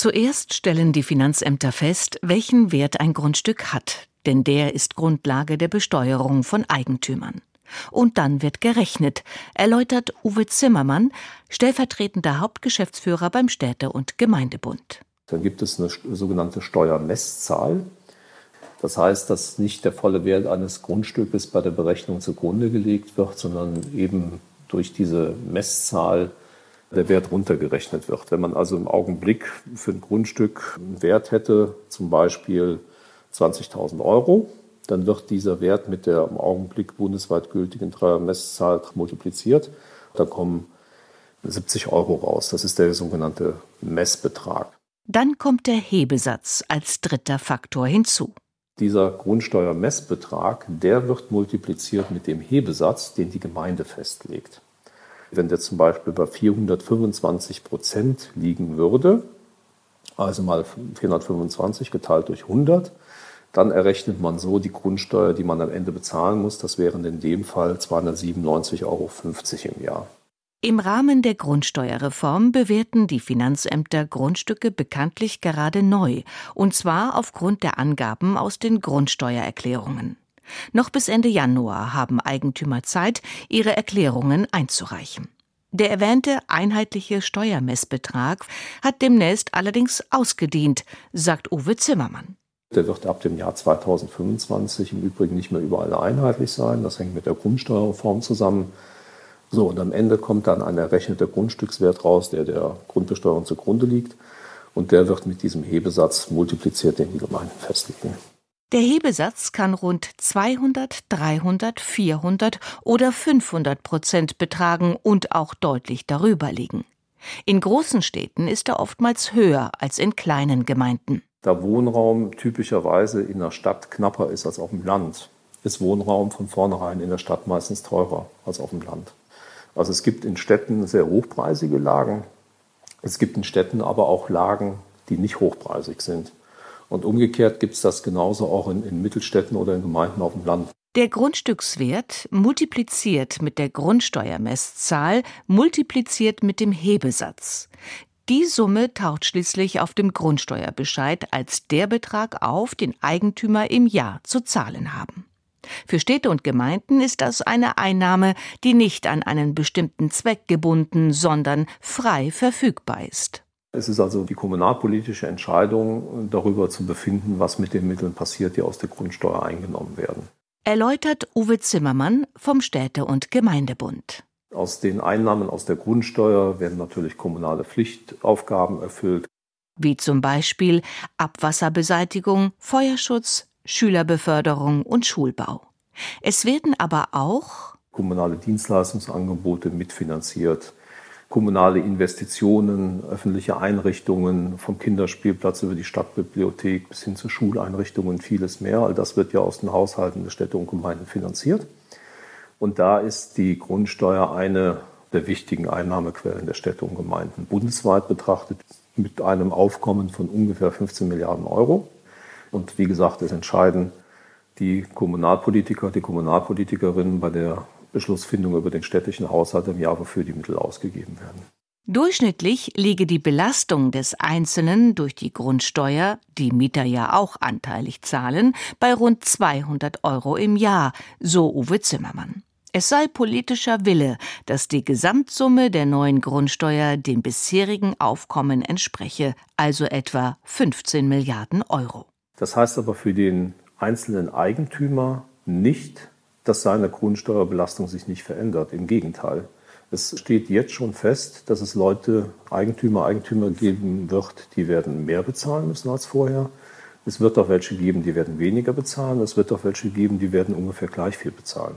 Zuerst stellen die Finanzämter fest, welchen Wert ein Grundstück hat, denn der ist Grundlage der Besteuerung von Eigentümern. Und dann wird gerechnet, erläutert Uwe Zimmermann, stellvertretender Hauptgeschäftsführer beim Städte- und Gemeindebund. Dann gibt es eine sogenannte Steuermesszahl. Das heißt, dass nicht der volle Wert eines Grundstückes bei der Berechnung zugrunde gelegt wird, sondern eben durch diese Messzahl der Wert runtergerechnet wird. Wenn man also im Augenblick für ein Grundstück einen Wert hätte, zum Beispiel 20.000 Euro, dann wird dieser Wert mit der im Augenblick bundesweit gültigen Messzahl multipliziert. Da kommen 70 Euro raus. Das ist der sogenannte Messbetrag. Dann kommt der Hebesatz als dritter Faktor hinzu. Dieser Grundsteuermessbetrag, der wird multipliziert mit dem Hebesatz, den die Gemeinde festlegt. Wenn der zum Beispiel bei 425 Prozent liegen würde, also mal 425 geteilt durch 100, dann errechnet man so die Grundsteuer, die man am Ende bezahlen muss. Das wären in dem Fall 297,50 Euro im Jahr. Im Rahmen der Grundsteuerreform bewerten die Finanzämter Grundstücke bekanntlich gerade neu, und zwar aufgrund der Angaben aus den Grundsteuererklärungen. Noch bis Ende Januar haben Eigentümer Zeit, ihre Erklärungen einzureichen. Der erwähnte einheitliche Steuermessbetrag hat demnächst allerdings ausgedient, sagt Uwe Zimmermann. Der wird ab dem Jahr 2025 im Übrigen nicht mehr überall einheitlich sein. Das hängt mit der Grundsteuerreform zusammen. So, und am Ende kommt dann ein errechneter Grundstückswert raus, der der Grundbesteuerung zugrunde liegt. Und der wird mit diesem Hebesatz multipliziert, den die Gemeinden festlegen. Der Hebesatz kann rund 200, 300, 400 oder 500 Prozent betragen und auch deutlich darüber liegen. In großen Städten ist er oftmals höher als in kleinen Gemeinden. Da Wohnraum typischerweise in der Stadt knapper ist als auf dem Land, ist Wohnraum von vornherein in der Stadt meistens teurer als auf dem Land. Also es gibt in Städten sehr hochpreisige Lagen. Es gibt in Städten aber auch Lagen, die nicht hochpreisig sind. Und umgekehrt gibt es das genauso auch in, in Mittelstädten oder in Gemeinden auf dem Land. Der Grundstückswert multipliziert mit der Grundsteuermesszahl multipliziert mit dem Hebesatz. Die Summe taucht schließlich auf dem Grundsteuerbescheid als der Betrag auf, den Eigentümer im Jahr zu zahlen haben. Für Städte und Gemeinden ist das eine Einnahme, die nicht an einen bestimmten Zweck gebunden, sondern frei verfügbar ist. Es ist also die kommunalpolitische Entscheidung, darüber zu befinden, was mit den Mitteln passiert, die aus der Grundsteuer eingenommen werden. Erläutert Uwe Zimmermann vom Städte- und Gemeindebund. Aus den Einnahmen aus der Grundsteuer werden natürlich kommunale Pflichtaufgaben erfüllt. Wie zum Beispiel Abwasserbeseitigung, Feuerschutz, Schülerbeförderung und Schulbau. Es werden aber auch kommunale Dienstleistungsangebote mitfinanziert, kommunale Investitionen, öffentliche Einrichtungen, vom Kinderspielplatz über die Stadtbibliothek bis hin zu Schuleinrichtungen und vieles mehr. All das wird ja aus den Haushalten der Städte und Gemeinden finanziert. Und da ist die Grundsteuer eine der wichtigen Einnahmequellen der Städte und Gemeinden. Bundesweit betrachtet mit einem Aufkommen von ungefähr 15 Milliarden Euro. Und wie gesagt, es entscheiden die Kommunalpolitiker, die Kommunalpolitikerinnen bei der Beschlussfindung über den städtischen Haushalt im Jahr, wofür die Mittel ausgegeben werden. Durchschnittlich liege die Belastung des Einzelnen durch die Grundsteuer, die Mieter ja auch anteilig zahlen, bei rund 200 Euro im Jahr, so Uwe Zimmermann. Es sei politischer Wille, dass die Gesamtsumme der neuen Grundsteuer dem bisherigen Aufkommen entspreche, also etwa 15 Milliarden Euro. Das heißt aber für den einzelnen Eigentümer nicht, dass seine Grundsteuerbelastung sich nicht verändert. Im Gegenteil. Es steht jetzt schon fest, dass es Leute, Eigentümer, Eigentümer geben wird, die werden mehr bezahlen müssen als vorher. Es wird auch welche geben, die werden weniger bezahlen. Es wird auch welche geben, die werden ungefähr gleich viel bezahlen.